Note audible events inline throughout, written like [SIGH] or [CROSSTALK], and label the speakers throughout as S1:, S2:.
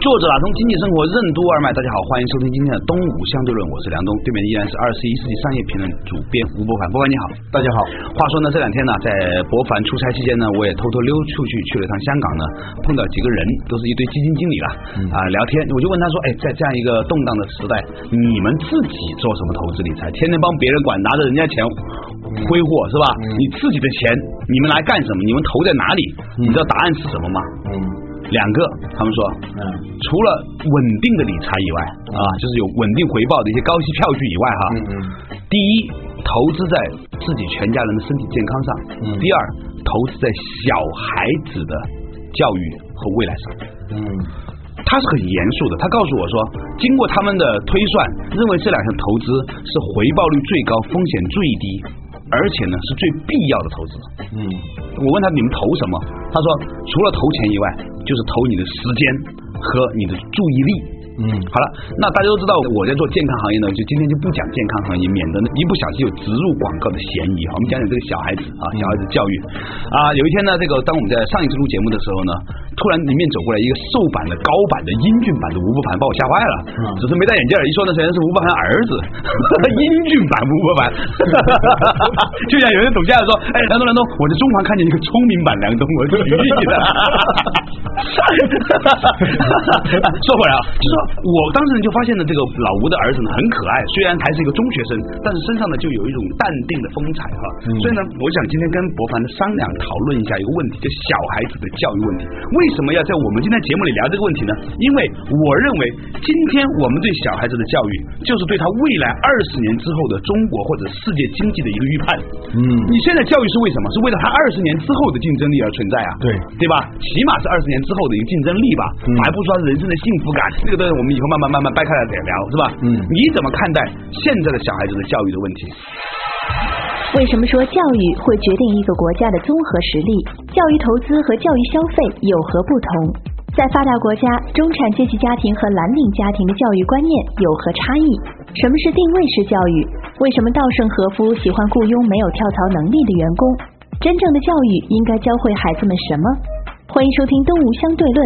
S1: 作者打通经济生活任督二脉，大家好，欢迎收听今天的东吴相对论，我是梁东，对面依然是二十一世纪商业评论主编吴伯凡，伯凡你好，
S2: 大家好。
S1: 话说呢，这两天呢，在伯凡出差期间呢，我也偷偷溜出去去了趟香港呢，碰到几个人，都是一堆基金经理了啊，聊天，我就问他说，哎，在这样一个动荡的时代，你们自己做什么投资理财？天天帮别人管，拿着人家钱挥霍是吧？你自己的钱，你们来干什么？你们投在哪里？你知道答案是什么吗？嗯。两个，他们说，嗯，除了稳定的理财以外，啊，就是有稳定回报的一些高息票据以外，哈，嗯嗯，第一，投资在自己全家人的身体健康上，嗯，第二，投资在小孩子的教育和未来上，嗯，他是很严肃的，他告诉我说，经过他们的推算，认为这两项投资是回报率最高、风险最低。而且呢，是最必要的投资。嗯，我问他你们投什么？他说除了投钱以外，就是投你的时间和你的注意力。嗯，好了，那大家都知道我在做健康行业呢，就今天就不讲健康行业，免得一不小心有植入广告的嫌疑哈。我们讲讲这个小孩子啊，小孩子教育啊。有一天呢，这个当我们在上一次录节目的时候呢，突然里面走过来一个瘦版的、高版的、英俊版的吴伯凡，把我吓坏了。嗯，只是没戴眼镜，一说呢，虽然是吴伯凡儿子，[LAUGHS] 英俊版吴伯凡，[LAUGHS] 就像有人董家说，哎，梁冬梁冬，我在中环看见一个聪明版梁冬，我是举例的。[LAUGHS] 说回来啊，就说。我当时就发现了这个老吴的儿子呢很可爱，虽然还是一个中学生，但是身上呢就有一种淡定的风采哈。所以呢，我想今天跟博凡商量讨论一下一个问题，就小孩子的教育问题。为什么要在我们今天节目里聊这个问题呢？因为我认为今天我们对小孩子的教育，就是对他未来二十年之后的中国或者世界经济的一个预判。嗯，你现在教育是为什么？是为了他二十年之后的竞争力而存在啊？
S2: 对，
S1: 对吧？起码是二十年之后的一个竞争力吧，还不说人生的幸福感，这个东西。我们以后慢慢慢慢掰开来聊，是吧？嗯，你怎么看待现在的小孩子的教育的问题？
S3: 为什么说教育会决定一个国家的综合实力？教育投资和教育消费有何不同？在发达国家，中产阶级家庭和蓝领家庭的教育观念有何差异？什么是定位式教育？为什么稻盛和夫喜欢雇佣没有跳槽能力的员工？真正的教育应该教会孩子们什么？欢迎收听《东吴相对论》。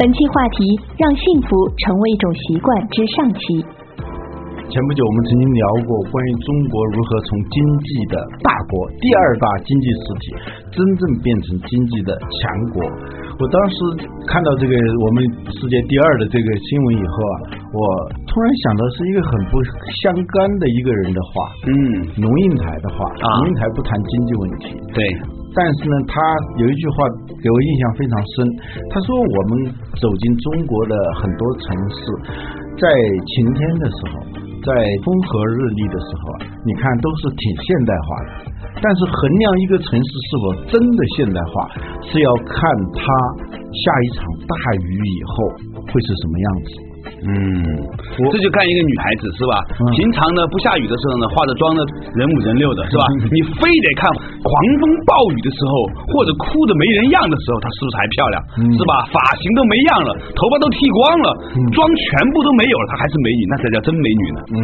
S3: 本期话题：让幸福成为一种习惯之上期。
S2: 前不久我们曾经聊过关于中国如何从经济的大国、第二大经济实体，真正变成经济的强国。我当时看到这个我们世界第二的这个新闻以后啊，我突然想到是一个很不相干的一个人的话，嗯，龙应台的话，龙应台不谈经济问题，
S1: 对。
S2: 但是呢，他有一句话给我印象非常深。他说：“我们走进中国的很多城市，在晴天的时候，在风和日丽的时候啊，你看都是挺现代化的。但是衡量一个城市是否真的现代化，是要看它下一场大雨以后会是什么样子。”嗯，
S1: 这就看一个女孩子是吧？平常呢不下雨的时候呢，化着妆呢人五人六的是吧？你非得看狂风暴雨的时候，或者哭的没人样的时候，她是不是还漂亮？是吧？发型都没样了，头发都剃光了，妆全部都没有了，她还是美女，那才叫真美女呢。嗯，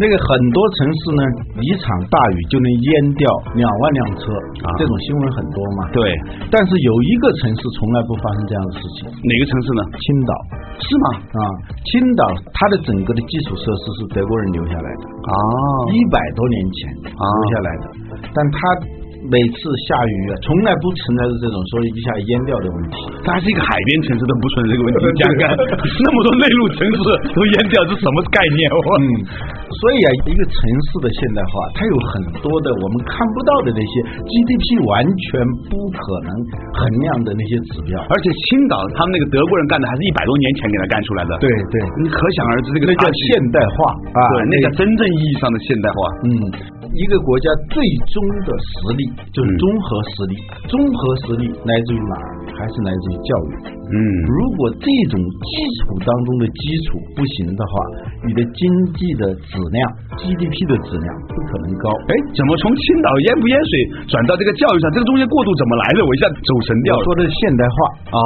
S2: 那个很多城市呢，一场大雨就能淹掉两万辆车，啊这种新闻很多嘛。
S1: 对，
S2: 但是有一个城市从来不发生这样的事情，
S1: 哪个城市呢？
S2: 青岛，
S1: 是吗？
S2: 啊。青岛，它的整个的基础设施是德国人留下来的啊，一百多年前留下来的，但它。每次下雨啊，从来不存在着这种说一下淹掉的问题。
S1: 它还是一个海边城市，都不存在这个问题。[LAUGHS] 讲看，那么多内陆城市都淹掉，这什么概念？嗯，
S2: 所以啊，一个城市的现代化，它有很多的我们看不到的那些 GDP 完全不可能衡量的那些指标。
S1: 而且青岛他们那个德国人干的，还是一百多年前给他干出来的。
S2: 对对，
S1: 你可想而知，这个
S2: 那叫现代化
S1: 啊，对那叫真正意义上的现代化。
S2: 嗯。一个国家最终的实力就是综合实力，综合实力来自于哪儿？还是来自于教育。
S1: 嗯
S2: 如果这种基础当中的基础不行的话，你的经济的质量、GDP 的质量不可能高。
S1: 哎，怎么从青岛淹不淹水转到这个教育上？这个中间过渡怎么来的？我一下走神掉了。
S2: 说的是现代化
S1: 哦，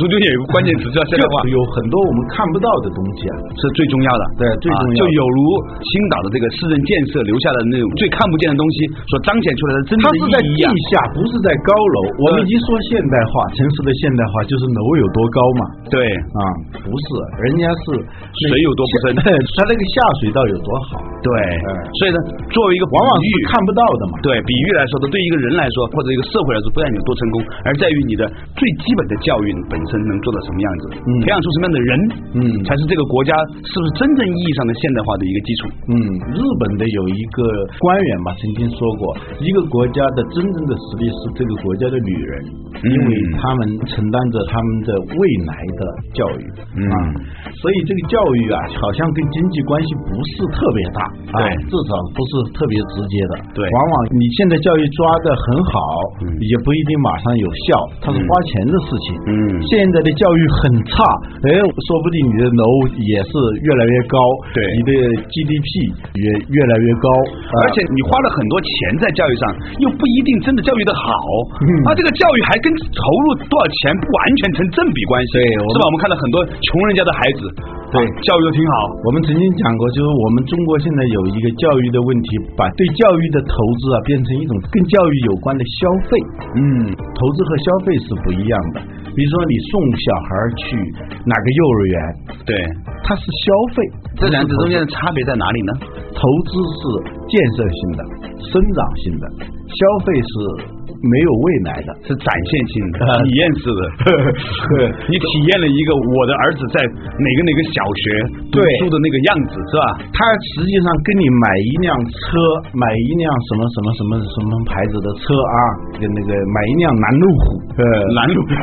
S1: 中间有一个关键词叫现代化，
S2: 有很多我们看不到的东西啊。
S1: 是最重要的。
S2: 对最重要
S1: 啊就有如青岛的这个市政建设留下的那种最看不见的东西所彰显出来的真正的
S2: 它是在地。下，不是在高楼。我们已经说现代化，城市的现代化就是楼有多高嘛？
S1: 对，
S2: 啊，不是，人家是
S1: 水有多不深 [LAUGHS]
S2: 它那个下水道有多好，
S1: 对
S2: 哎，
S1: 所以呢，作为一个
S2: 往往是看不到的嘛。
S1: 对比喻来说的，对一个人来说，或者一个社会来说，不但有多成功，而在于你的最基本的教育本身能做到什么样子，
S2: 嗯
S1: 培养出什么样的人，
S2: 嗯
S1: 才是这个国家是不是真正意义上的现代化的一个基础。
S2: 嗯，日本的有一个官员嘛，曾经说过，一个国家的真正的实力是这个国家的女人，
S1: 嗯。
S2: 因为他们承担着他们的未来的教育
S1: 嗯。
S2: 啊，所以这个教育啊，好像跟经济关系不是特别大，啊
S1: 对。
S2: 至少不是特别直接的。
S1: 对。
S2: 往往你现在教育抓得很好，
S1: 嗯。
S2: 也不一定马上有效，它是花钱的事情。
S1: 嗯。
S2: 现在的教育很差，哎，说不定你的楼也是越来越高，
S1: 对。
S2: 你的 GDP 也越来越高，
S1: 而且你花了很多钱在教育上，又不一定真的教育的好，
S2: 嗯
S1: 啊，这个教育还跟投入多少钱不完全成正比关系，
S2: 对
S1: 是吧？我们看到很多穷人家的孩子，
S2: 对
S1: 啊教育都挺好，
S2: 我们曾经讲过，就是我们中国现在有一个教育的问题，把对教育的投资啊变成一种跟教育有关的消费。
S1: 嗯，
S2: 投资和消费是不一样的。比如说，你送小孩去哪个幼儿园，
S1: 对，
S2: 它是消费，
S1: 这两者中间
S2: 的
S1: 的差别在哪里呢？
S2: 投资是建设性的、生长性的，消费是没有未来的。
S1: 是展现性的、
S2: 啊
S1: 体验式的。[LAUGHS] 你体验了一个我的儿子在哪个哪个小学读书的那个样子，是吧？
S2: 他实际上跟你买一辆车，买一辆什么什么什么什么牌子的车啊，跟那个买一辆南路虎，呃，
S1: 拦路虎 [LAUGHS]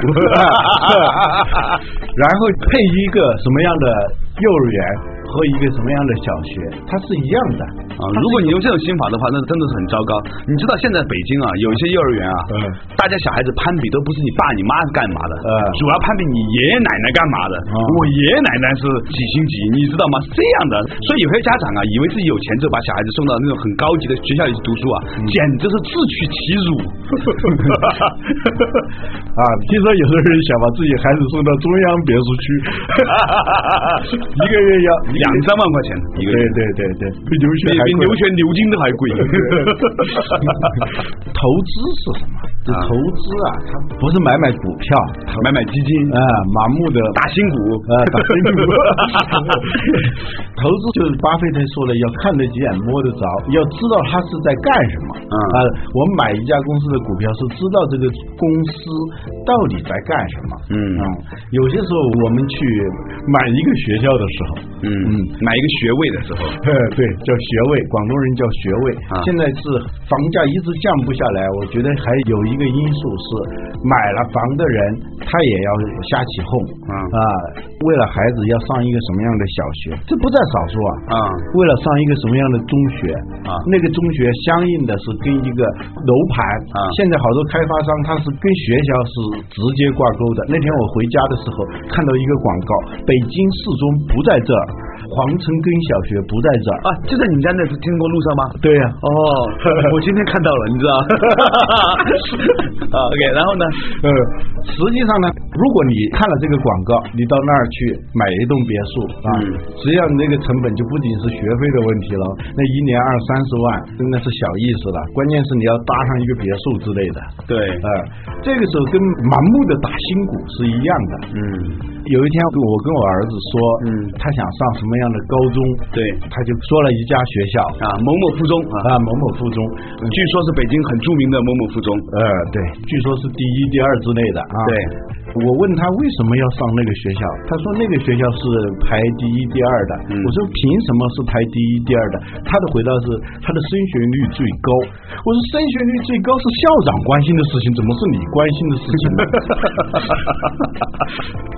S2: 然后配一个什么样的幼儿园和一个什么样的小学，它是一样的
S1: 啊，如果你用这种心法的话，那真的是很糟糕。你知道现在北京啊，有一些幼儿园啊，
S2: 嗯
S1: 大家小孩子攀比都不是你爸你妈是干嘛的，
S2: 嗯
S1: 主要攀比你爷爷奶奶干嘛的。
S2: 嗯
S1: 我爷爷奶奶是几星级，你知道吗？是这样的，所以有些家长啊，以为自己有钱就把小孩子送到那种很高级的学校里去读书啊，
S2: 嗯
S1: 简直是自取其辱。[LAUGHS]
S2: 啊。听说有的人想把自己孩子送到中央别墅区，[LAUGHS] 一个月要
S1: 两三万块钱一个
S2: 对
S1: 月，
S2: 对对对，比留学
S1: 比
S2: 还贵
S1: 比留学牛津都还贵。[LAUGHS]
S2: 投资是什么？这
S1: 啊
S2: 投资啊，它不是买买股票，
S1: 买买基金
S2: 啊，盲目的 [LAUGHS]
S1: 打新股
S2: 啊，打新股。[LAUGHS] 投资就是巴菲特说的，要看得见、摸得着，要知道他是在干什么。
S1: 嗯
S2: 啊，我们买一家公司的股票是知道这个公司到底在干什么。
S1: 嗯
S2: 啊，有些时候我们去买一个学校的时候，
S1: 嗯
S2: 嗯
S1: 买一个学位的时候，
S2: 呃，[LAUGHS] 对，叫学位，广东人叫学位。
S1: 啊。
S2: 现在是房价一直降不下来，我觉得还有一个因素是，买了房的人他也要瞎起哄。
S1: 啊。
S2: 啊，为了孩子要上一个什么样的小学，这不在少数啊。
S1: 啊。
S2: 为了上一个什么样的中学
S1: 啊。
S2: 那个中学相应的是跟一个楼盘
S1: 啊。
S2: 现在好多开发商他是跟学校是直接挂钩的。那天我回家的时候看到一个广告，北京四中不在这儿，皇城根小学不在这儿。
S1: 啊，就在你们家那天宫路上吗？
S2: 对呀、
S1: 哦，我今天看到了，你知道？[LAUGHS] 啊，OK，然后呢？
S2: 呃，实际上呢，如果你看了这个广告，你到那儿去买一栋别墅啊，
S1: 嗯
S2: 实际上那个成本就不仅是学费的问题了，那一年二三十万真的是小意思了。关键是你要搭上一个别墅之类的，
S1: 对，
S2: 呃，这个时候跟盲目的打新股是一样的。
S1: 嗯，
S2: 有一天我跟我儿子说，
S1: 嗯
S2: 他想上什么样的高中，
S1: 对
S2: 他就说了一家学校
S1: 啊，某某附中啊，
S2: 啊，某某附中，
S1: 据说是北京很著名的某某附中。
S2: 呃，对，据说是第一、第二之类的啊。
S1: 对，
S2: 我问他为什么要上那个学校，他说那个学校是排第一、第二的。我说凭什么是排第一、第二的？他的回答是他的升学率最高。我说升学率最高是校长关心的事情，怎么是你关心的事情呢？[LAUGHS]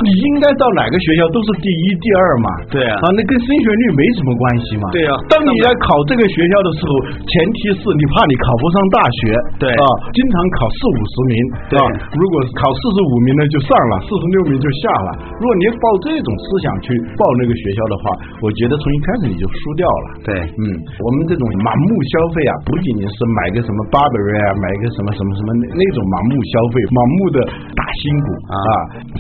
S2: 你应该到哪个学校都是第一、第二嘛。
S1: 对啊
S2: 啊，那跟升学率没什么关系嘛。
S1: 对啊
S2: 当你在考这个学校的时候，前提是你怕你考不上大学。
S1: 对
S2: 啊，经常考四五十名
S1: 对
S2: 啊，如果考四十五名呢就上了，四十六名就下了。如果你抱这种思想去报那个学校的话，我觉得从一开始你就输掉了。
S1: 对
S2: 嗯，我们这种盲目消费啊，不仅仅是买个什么 Burberry 啊，买个什么什么什么那那种盲目消费，盲目的打新股
S1: 啊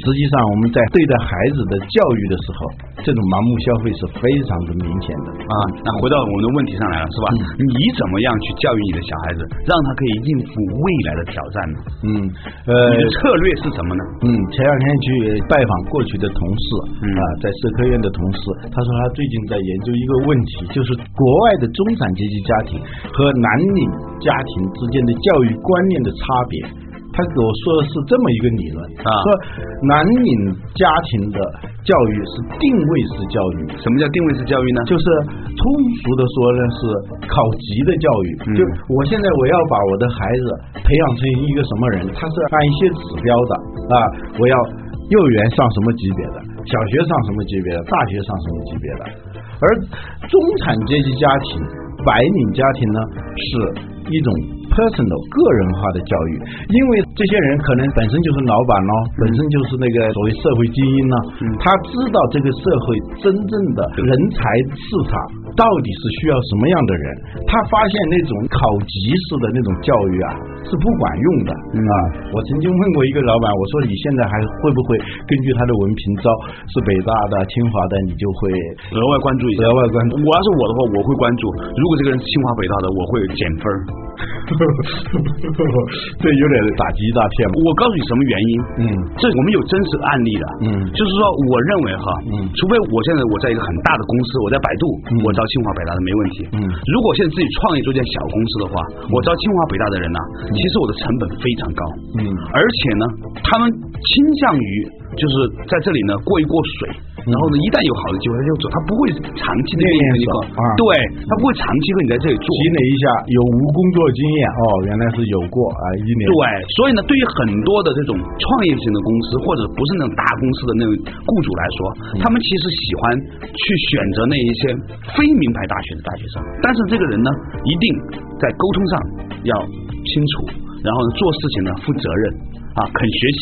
S2: 实际上我们在对待孩子的教育的时候，这种盲目消费是非常的明显的
S1: 啊，那回到我们的问题上来了，是吧？你怎么样去教育你的小孩子，让他可以应付未来的挑战呢？
S2: 嗯，呃
S1: 你的策略是什么呢？
S2: 嗯，前两天去拜访过去的同事，
S1: 嗯
S2: 啊，在社科院的同事，他说他最近在研究一个问题，就是国外的中产阶级家庭和蓝领家庭之间的教育观念的差别。他给我说的是这么一个理论，
S1: 啊。
S2: 说蓝领家庭的教育是定位式教育，
S1: 什么叫定位式教育呢？
S2: 就是通俗的说呢是考级的教育，
S1: 嗯。
S2: 就我现在我要把我的孩子培养成一个什么人，他是按一些指标的啊，我要幼儿园上什么级别的，小学上什么级别的，大学上什么级别的，而中产阶级家庭、白领家庭呢是一种 personal 个人化的教育，因为这些人可能本身就是老板咯，本身就是那个所谓社会精英呢，他知道这个社会真正的人才市场到底是需要什么样的人，他发现那种考级式的那种教育啊是不管用的啊。我曾经问过一个老板，我说你现在还会不会根据他的文凭招是北大的、清华的，你就会
S1: 额外关注一下。
S2: 额外关注
S1: 我要是我的话，我会关注。如果这个人是清华北大的，我会减分儿。[LAUGHS]
S2: 这有点打击一大片嘛。
S1: 我告诉你什么原因？
S2: 嗯
S1: 这我们有真实案例的。
S2: 嗯
S1: 就是说，我认为哈，
S2: 嗯
S1: 除非我现在我在一个很大的公司，我在百度，
S2: 嗯
S1: 我招清华北大的没问题。
S2: 嗯。
S1: 如果现在自己创业做件小公司的话，我招清华北大的人呢，其实我的成本非常高。
S2: 嗯。
S1: 而且呢，他们倾向于就是在这里呢过一过水，然后呢，一旦有好的机会他就走，他不会长期的
S2: 练练
S1: 一个
S2: 啊。
S1: 对他不会长期和你在这里做。
S2: 积累一下有无工作经验哦，原来是有过啊，一年。
S1: 对，所以呢，对于很多的这种创业型的公司，或者不是那种大公司的那种雇主来说，他们其实喜欢去选择那一些非名牌大学的大学生，但是这个人呢，一定在沟通上要清楚，然后呢，做事情呢负责任啊，肯学习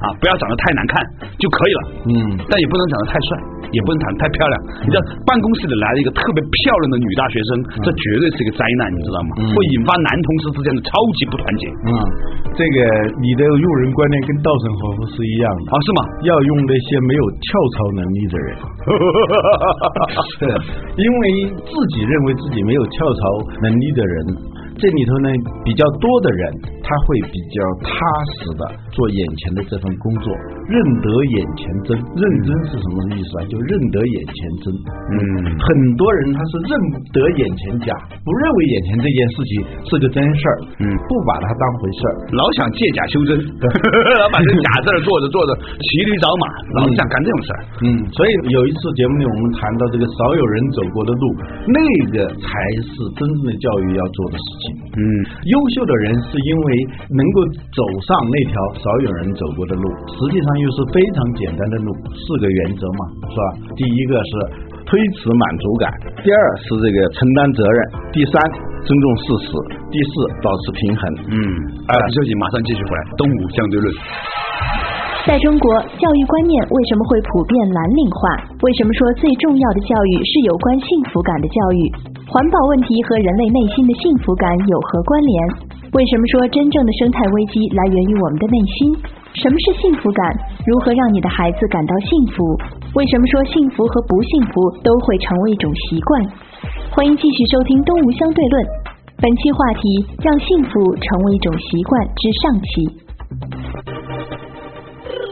S1: 啊，不要长得太难看就可以了。
S2: 嗯
S1: 但也不能长得太帅，也不能长得太漂亮。你知道，办公室里来了一个特别漂亮的女大学生，这绝对是一个灾难，你知道吗？
S2: 嗯
S1: 会引发男同事之间的超级不团结。
S2: 嗯，这个你的用人观念跟稻盛和夫是一样的
S1: 啊，是吗？
S2: 要用那些没有跳槽能力的人，对，[LAUGHS] [LAUGHS] 因为自己认为自己没有跳槽能力的人，这里头呢比较多的人，他会比较踏实的做眼前的这份工作，认得眼前真。认真是什么意思啊？就认得眼前真。
S1: 嗯
S2: 很多人他是认得眼前假，不认为眼前这件事情是个真事儿，
S1: 嗯
S2: 不把它当回事儿。
S1: 老想借假修真，[LAUGHS] 老把这假字儿做着做着 [LAUGHS] 骑驴找马，老想干这种事儿。
S2: 嗯，所以有一次节目里我们谈到这个少有人走过的路，那个才是真正的教育要做的事情。
S1: 嗯
S2: 优秀的人是因为能够走上那条少有人走过的路，实际上又是非常简单的路，四个原则嘛，是吧？第一个是推迟满足感，第二是这个承担责任，第三尊重事实，第四保持平衡。
S1: 嗯，啊，休息，马上继续回来。东吴相对论。
S3: 在中国，教育观念为什么会普遍蓝领化？为什么说最重要的教育是有关幸福感的教育？环保问题和人类内心的幸福感有何关联？为什么说真正的生态危机来源于我们的内心？什么是幸福感？如何让你的孩子感到幸福？为什么说幸福和不幸福都会成为一种习惯？欢迎继续收听《东吴相对论》，本期话题：让幸福成为一种习惯之上期。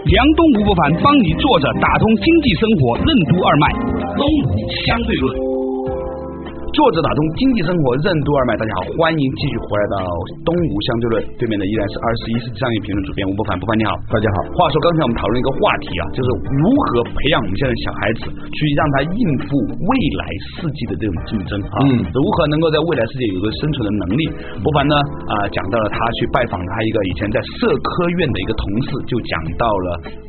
S4: 梁东吴不凡帮你坐着打通经济生活任督二脉，东吴相对论。
S1: 作者打通经济生活任督二脉，大家好，欢迎继续回来到东吴相对论，对面的依然是二十一世纪商业评论主编吴伯凡，伯凡你好，
S2: 大家好。
S1: 话说刚才我们讨论一个话题啊，就是如何培养我们现在小孩子，去让他应付未来世纪的这种竞争啊，
S2: 嗯
S1: 如何能够在未来世界有个生存的能力。伯凡呢啊、讲到了他去拜访他一个以前在社科院的一个同事，就讲到了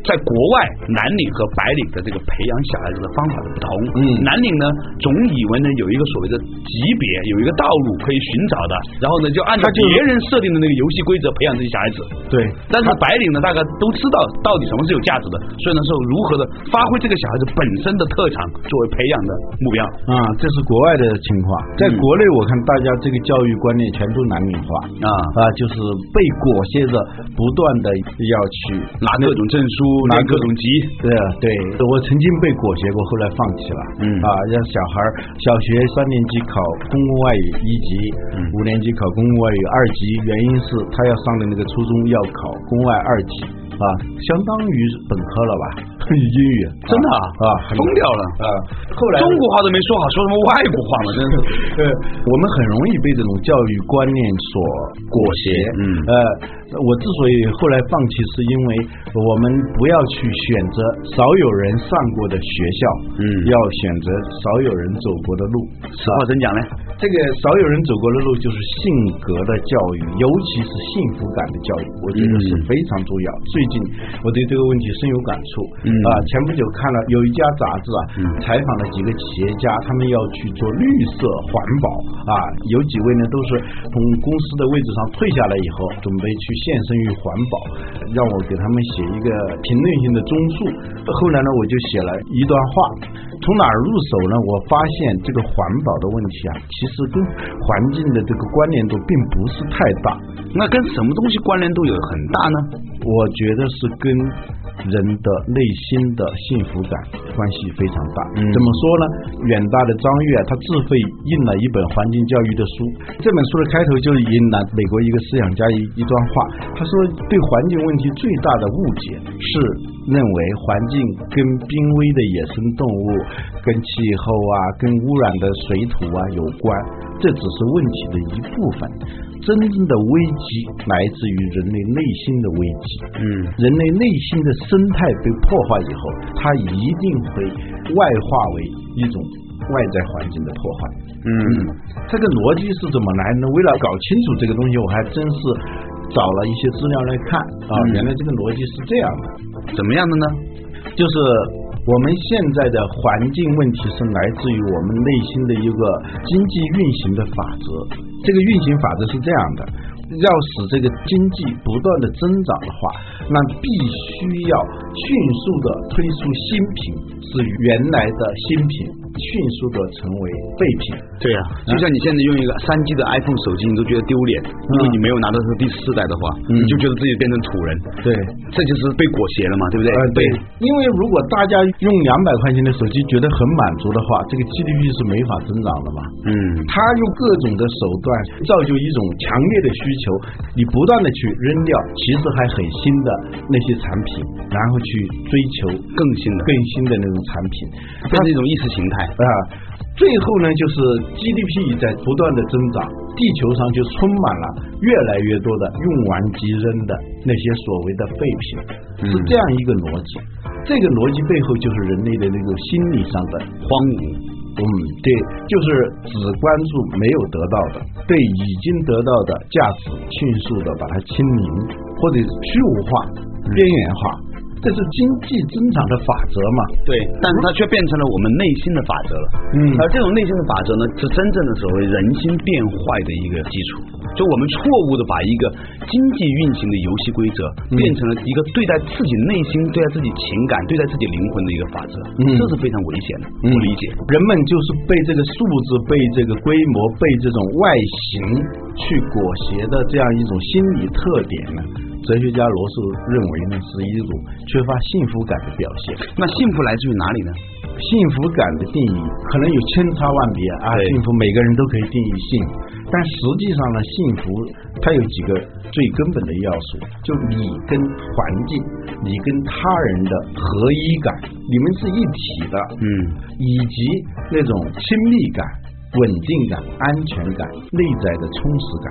S1: 在国外蓝领和白领的这个培养小孩子的方法的不同。
S2: 嗯
S1: 蓝领呢总以为呢有一个所谓的级别，有一个道路可以寻找的，然后呢就按照别人设定的那个游戏规则培养这些小孩子。
S2: 对，
S1: 但是白领呢，大家都知道到底什么是有价值的，所以呢，是如何的发挥这个小孩子本身的特长作为培养的目标。
S2: 啊，这是国外的情况。在国内，我看大家这个教育观念全都男女化
S1: 啊
S2: 啊，就是被裹挟着不断的要去
S1: 拿各种证书，
S2: 拿
S1: 拿各种级，
S2: 对啊，对，我曾经被裹挟过，后来放弃了。
S1: 嗯
S2: 啊，让小孩小学三年级考公共外语一级，
S1: 嗯。
S2: 五年级考公共外语二级，原因是他要上的那个初中要考公外二级啊，相当于本科了吧？[LAUGHS] 英语
S1: 真的啊
S2: 啊，
S1: 疯掉了
S2: 啊！后来
S1: 中国话都没说好，说什么外国话嘛，真是。[LAUGHS]
S2: 呃，我们很容易被这种教育观念所裹挟。
S1: 嗯
S2: 呃，我之所以后来放弃，是因为我们不要去选择少有人上过的学校，
S1: 嗯
S2: 要选择少有人走过的路。
S1: 实话真讲呢，
S2: 这个少有人走过的路就是性格的教育，尤其是幸福感的教育，我觉得是
S1: 嗯
S2: 非常重要。最近我对这个问题深有感触。
S1: 嗯
S2: 啊，前不久看了有一家杂志啊，
S1: 嗯
S2: 采访了几个企业家，他们要去做绿色环保啊，有几位呢都是从公司的位置上退下来以后，准备去献身于环保，让我给他们写一个评论性的综述。后来呢，我就写了一段话，从哪儿入手呢？我发现这个环保的问题啊，其实跟环境的这个关联度并不是太大，
S1: 那跟什么东西关联度有很大呢？
S2: 我觉得是跟人的内心的幸福感关系非常大。
S1: 嗯
S2: 怎么说呢？远大的张悦啊，他自费印了一本环境教育的书。这本书的开头就引了美国一个思想家一一段话，他说对环境问题最大的误解是认为环境跟濒危的野生动物、跟气候啊、跟污染的水土啊有关，这只是问题的一部分。真正的危机来自于人类内心的危机。
S1: 嗯
S2: 人类内心的生态被破坏以后，它一定会外化为一种外在环境的破坏。
S1: 嗯
S2: 这个逻辑是怎么来呢？为了搞清楚这个东西，我还真是找了一些资料来看啊，
S1: 嗯
S2: 原来这个逻辑是这样的，
S1: 怎么样的呢？
S2: 就是我们现在的环境问题是来自于我们内心的一个经济运行的法则。这个运行法则是这样的：要使这个经济不断的增长的话，那必须要迅速的推出新品，使原来的新品迅速的成为废品。
S1: 对呀、就像你现在用一个三 G 的 iPhone 手机，你都觉得丢脸，因为你没有拿到这个第四代的话，
S2: 嗯。
S1: 你就觉得自己变成土人，
S2: 对，
S1: 这就是被裹挟了嘛，对不对？
S2: 呃，对，因为如果大家用两百块钱的手机觉得很满足的话，这个 GDP 是没法增长的嘛。
S1: 嗯。
S2: 他用各种的手段造就一种强烈的需求，你不断的去扔掉其实还很新的那些产品，然后去追求
S1: 更新的。
S2: 更新的那种产品，
S1: 这是一种意识形态。
S2: 啊。最后呢，就是 GDP 在不断的增长，地球上就充满了越来越多的用完即扔的那些所谓的废品，是这样一个逻辑。这个逻辑背后就是人类的那种心理上的
S1: 荒芜。
S2: 嗯，对，就是只关注没有得到的，对已经得到的价值迅速的把它清零，或者是虚无化、边缘化，这是经济增长的法则嘛？
S1: 对，但是它却变成了我们内心的法则了。
S2: 嗯
S1: 而这种内心的法则呢，是真正的所谓人心变坏的一个基础。就我们错误的把一个经济运行的游戏规则，变成了一个对待自己内心、对待自己情感、对待自己灵魂的一个法则，
S2: 嗯
S1: 这是非常危险的。
S2: 嗯
S1: 我理解。
S2: 人们就是被这个数字、被这个规模、被这种外形去裹挟的这样一种心理特点呢。哲学家罗素认为呢，是一种缺乏幸福感的表现。
S1: 那幸福来自于哪里呢？
S2: 幸福感的定义可能有千差万别啊，幸福每个人都可以定义幸福，但实际上呢，幸福它有几个最根本的要素，就你跟环境、你跟他人的合一感，你们是一体的，
S1: 嗯，
S2: 以及那种亲密感，以稳定感、安全感、内在的充实感，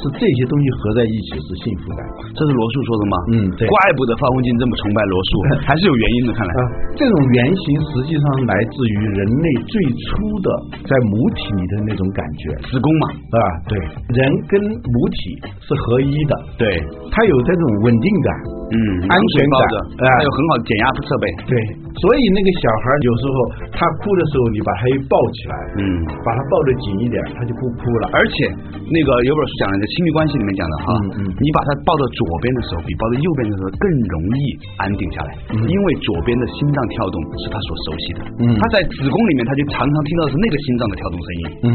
S2: 是这些东西合在一起是幸福感。
S1: 这是罗素说的吗？
S2: 嗯对。
S1: 怪不得方文静这么崇拜罗素，[LAUGHS] 还是有原因的。看来，
S2: 啊，这种原型实际上来自于人类最初的在母体里的那种感觉。
S1: 子宫嘛，
S2: 啊，对，人跟母体是合一的，
S1: 对，
S2: 它有这种稳定感，
S1: 嗯，
S2: 安全感
S1: 抱着，
S2: 哎
S1: 还有很好的减压设备，
S2: 对，所以那个小孩有时候他哭的时候，你把他一抱起来，
S1: 嗯。
S2: 把他抱得紧一点，他就不哭了。
S1: 而且那个有本书讲的，在亲密关系里面讲的哈，
S2: 嗯嗯。
S1: 你把他抱到左边的时候，比抱到右边的时候更容易安定下来，
S2: 嗯。
S1: 因为左边的心脏跳动是他所熟悉的，
S2: 嗯。
S1: 他在子宫里面他就常常听到的是那个心脏的跳动声音，
S2: 嗯，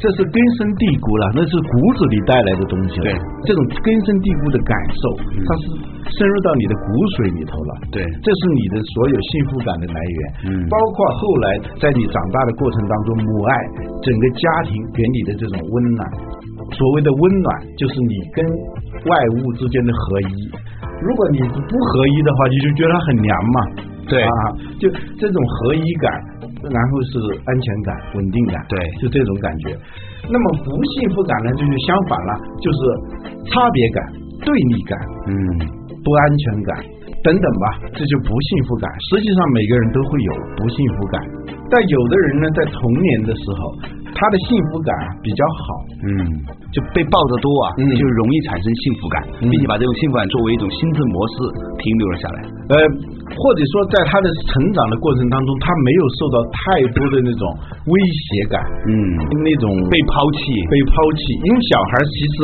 S2: 这是根深蒂固了，那是骨子里带来的东西了。
S1: 对，
S2: 这种根深蒂固的感受，它是深入到你的骨髓里头了。
S1: 对
S2: 这是你的所有幸福感的来源。
S1: 嗯
S2: 包括后来在你长大的过程当中，母爱整个家庭给你的这种温暖。所谓的温暖，就是你跟外物之间的合一。如果你不合一的话，你就觉得它很凉嘛。
S1: 对
S2: 啊，就这种合一感，然后是安全感、稳定感，
S1: 对
S2: 就这种感觉。那么不幸福感呢，就是相反了，就是差别感、对立感、
S1: 嗯，
S2: 不安全感等等吧，这就不幸福感。实际上每个人都会有不幸福感，但有的人呢，在童年的时候，他的幸福感比较好，
S1: 嗯，就被抱得多啊，
S2: 嗯
S1: 就容易产生幸福感，
S2: 嗯
S1: 并且把这种幸福感作为一种心智模式停留了下来。
S2: 呃，或者说在他的成长的过程当中，他没有受到太多的那种威胁感，
S1: 嗯，
S2: 那种
S1: 被抛弃，
S2: 被抛弃。因为小孩其实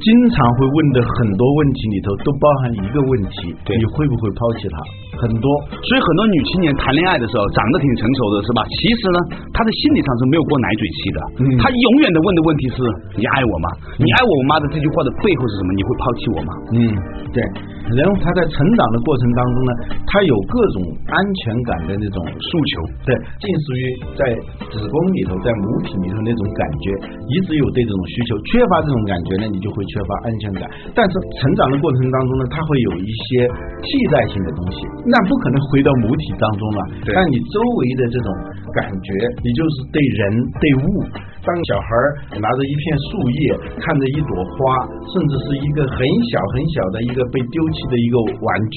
S2: 经常会问的很多问题里头都包含一个问题：
S1: 对
S2: 你会不会抛弃他？很多，
S1: 所以很多女青年谈恋爱的时候长得挺成熟的，是吧？其实呢，她的心理上是没有过奶嘴期的。
S2: 嗯
S1: 她永远的问的问题是：你爱我吗？你爱我妈的这句话的背后是什么？你会抛弃我吗？
S2: 嗯，对。然后她在成长的过程当中呢，她有各种安全感的那种诉求，对，近似于在子宫里头，在母体里头那种感觉，一直有对这种需求，缺乏这种感觉呢，你就会缺乏安全感。但是成长的过程当中呢，它会有一些替代性的东西，那不可能回到母体当中了。
S1: 对
S2: 但你周围的这种感觉，你就是对人对物。当小孩儿拿着一片树叶，看着一朵花，甚至是一个很小很小的一个被丢弃的一个玩具，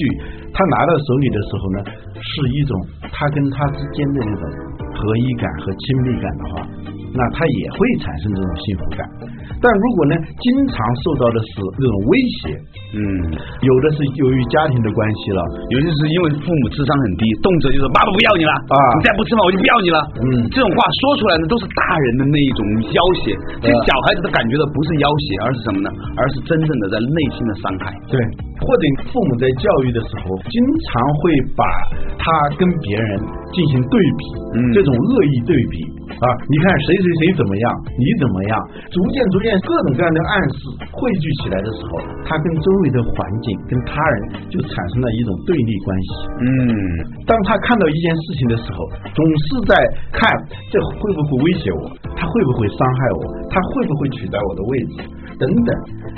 S2: 他拿到手里的时候呢，是一种他跟他之间的那种合一感和亲密感的话，那他也会产生这种幸福感。但如果呢，经常受到的是这种威胁，
S1: 嗯，
S2: 有的是由于家庭的关系了，
S1: 有的是因为父母智商很低，动辄就是爸爸不要你了
S2: 啊
S1: 你再不吃饭我就不要你了。
S2: 嗯
S1: 这种话说出来呢，都是大人的那一种要挟。这
S2: 呃
S1: 小孩子的感觉的不是要挟，而是什么呢？而是真正的在内心的伤害。
S2: 对，或者父母在教育的时候，经常会把他跟别人进行对比，
S1: 嗯
S2: 这种恶意对比啊，你看谁谁谁怎么样，你怎么样，逐渐逐渐各种各样的暗示汇聚起来的时候，他跟周围的环境、跟他人就产生了一种对立关系。
S1: 嗯，
S2: 当他看到一件事情的时候，总是在看这会不会威胁我，他会不会伤害我，他会不会取代我的位置等等。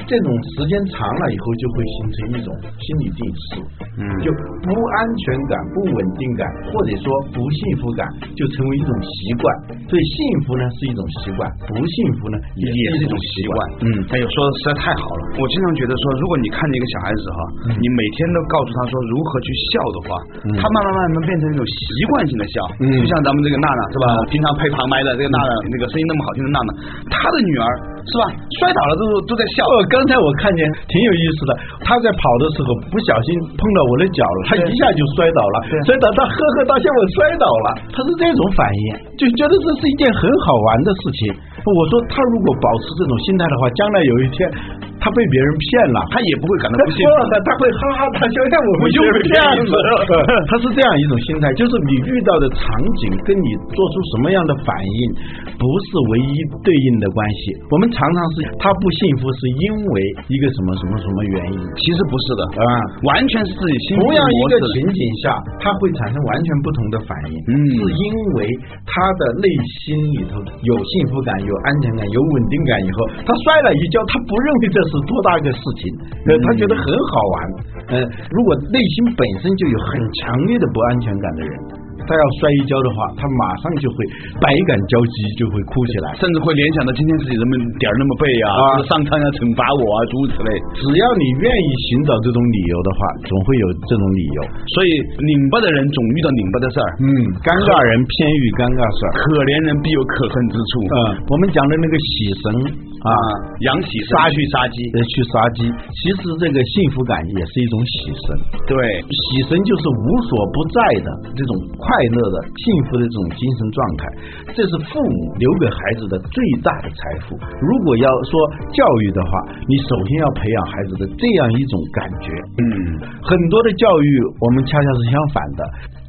S2: 这种时间长了以后，就会形成一种心理定势，
S1: 嗯
S2: 就不安全感、不稳定感，或者说不幸福感，就成为一种习惯。所以幸福呢是一种习惯，不幸福呢也
S1: 也是一种习惯。
S2: 嗯，
S1: 哎呦，说的实在太好了。我经常觉得说，如果你看见一个小孩子哈，你每天都告诉他说如何去笑的话，
S2: 嗯
S1: 他慢慢慢慢变成一种习惯性的笑。
S2: 嗯
S1: 就像咱们这个娜娜是吧？平常配旁麦的这个娜娜，那个声音那么好听的娜娜，她的女儿是吧？摔倒了之后都在笑。
S2: 哦，刚才我看见挺有意思的，她在跑的时候不小心碰到我的脚了，她一下就摔倒了，摔倒她呵呵大笑我摔倒了，她是这种反应，就觉得这是一件很好玩的事情。我说他如果保持这种心态的话，将来有一天他被别人骗了，
S1: 他也不会感到
S2: 他
S1: 不幸福。
S2: 他会哈哈大笑，像我们
S1: 我就
S2: 学这样子
S1: 这样子，[LAUGHS]
S2: 他是这样一种心态，就是你遇到的场景跟你做出什么样的反应，不是唯一对应的关系。我们常常是他不幸福是因为一个什么什么什么原因
S1: 其实不是的，
S2: 啊。
S1: 完全是自己心理
S2: 同样一个。情景下，他会产生完全不同的反应，
S1: 嗯
S2: 是因为他的内心里头有幸福感、有安全感、有稳定感以后，他摔了一跤，他不认为这是多大一个事情，呃，他觉得很好玩。呃，如果内心本身就有很强烈的不安全感的人，他他要摔一跤的话，他马上就会百感交集，就会哭起来。
S1: 甚至会联想到今天自己怎么点儿那么背啊，
S2: 啊
S1: 上苍要惩罚我啊，诸如此类。
S2: 只要你愿意寻找这种理由的话，总会有这种理由。
S1: 所以拧巴的人总遇到拧巴的事儿，
S2: 嗯，尴尬人偏遇尴尬事儿。
S1: 可怜人必有可恨之处。
S2: 嗯，我们讲的那个喜神啊，
S1: 养喜
S2: 杀
S1: 去杀鸡，
S2: 呃，去杀鸡，其实这个幸福感也是一种喜神。
S1: 对，
S2: 喜神就是无所不在的这种快乐的、幸福的这种精神状态，这是父母留给孩子的最大的财富。如果要说教育的话，你首先要培养孩子的这样一种感觉。
S1: 嗯，
S2: 很多的教育我们恰恰是相反的，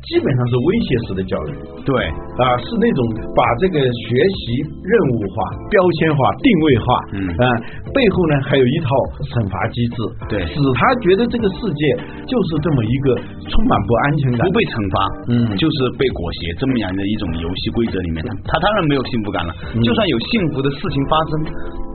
S2: 基本上是威胁式的教育。
S1: 对，
S2: 啊，是那种把这个学习任务化、标签化、定位化，
S1: 嗯
S2: 啊，背后呢还有一套惩罚机制，
S1: 对
S2: 使他觉得这个世界就是这么一个充满不安全感
S1: 不。被惩罚，
S2: 嗯
S1: 就是被裹挟这么样的一种游戏规则里面，他当然没有幸福感了。
S2: 嗯
S1: 就算有幸福的事情发生，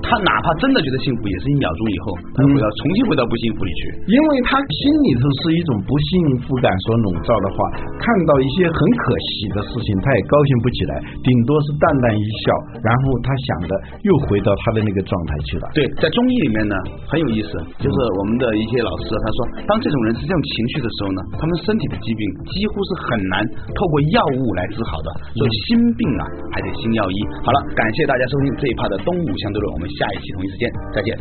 S1: 他哪怕真的觉得幸福，也是一秒钟以后，他回到重新回到不幸福里去。
S2: 因为他心里头是一种不幸福感所笼罩的话，看到一些很可惜的事情，他也高兴不起来，顶多是淡淡一笑，然后他想着又回到他的那个状态去了。
S1: 对，在中医里面呢很有意思，就是我们的一些老师啊他说，当这种人是这种情绪的时候呢，他们身体的疾病几乎是很难透过药物来治好的，所以心病啊还得心药医。好了，感谢大家收听这一趴的东吴相对论，我们下一期同一时间再见。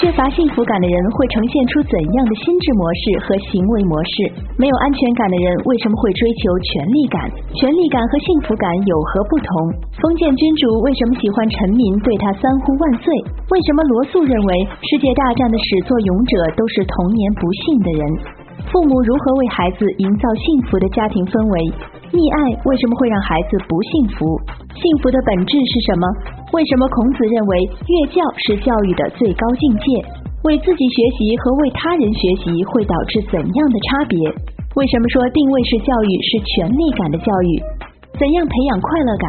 S3: 缺乏幸福感的人会呈现出怎样的心智模式和行为模式？没有安全感的人为什么会追求权力感？权力感和幸福感有何不同？封建君主为什么喜欢臣民对他三呼万岁？为什么罗素认为世界大战的始作俑者都是童年不幸的人？父母如何为孩子营造幸福的家庭氛围？溺爱为什么会让孩子不幸福？幸福的本质是什么？为什么孔子认为乐教是教育的最高境界？为自己学习和为他人学习会导致怎样的差别？为什么说定位式教育是权力感的教育？怎样培养快乐感？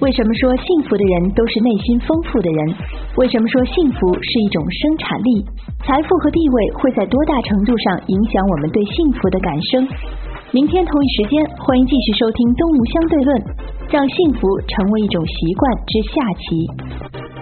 S3: 为什么说幸福的人都是内心丰富的人？为什么说幸福是一种生产力？财富和地位会在多大程度上影响我们对幸福的感生？明天同一时间，欢迎继续收听《东吴相对论》，让幸福成为一种习惯之下棋。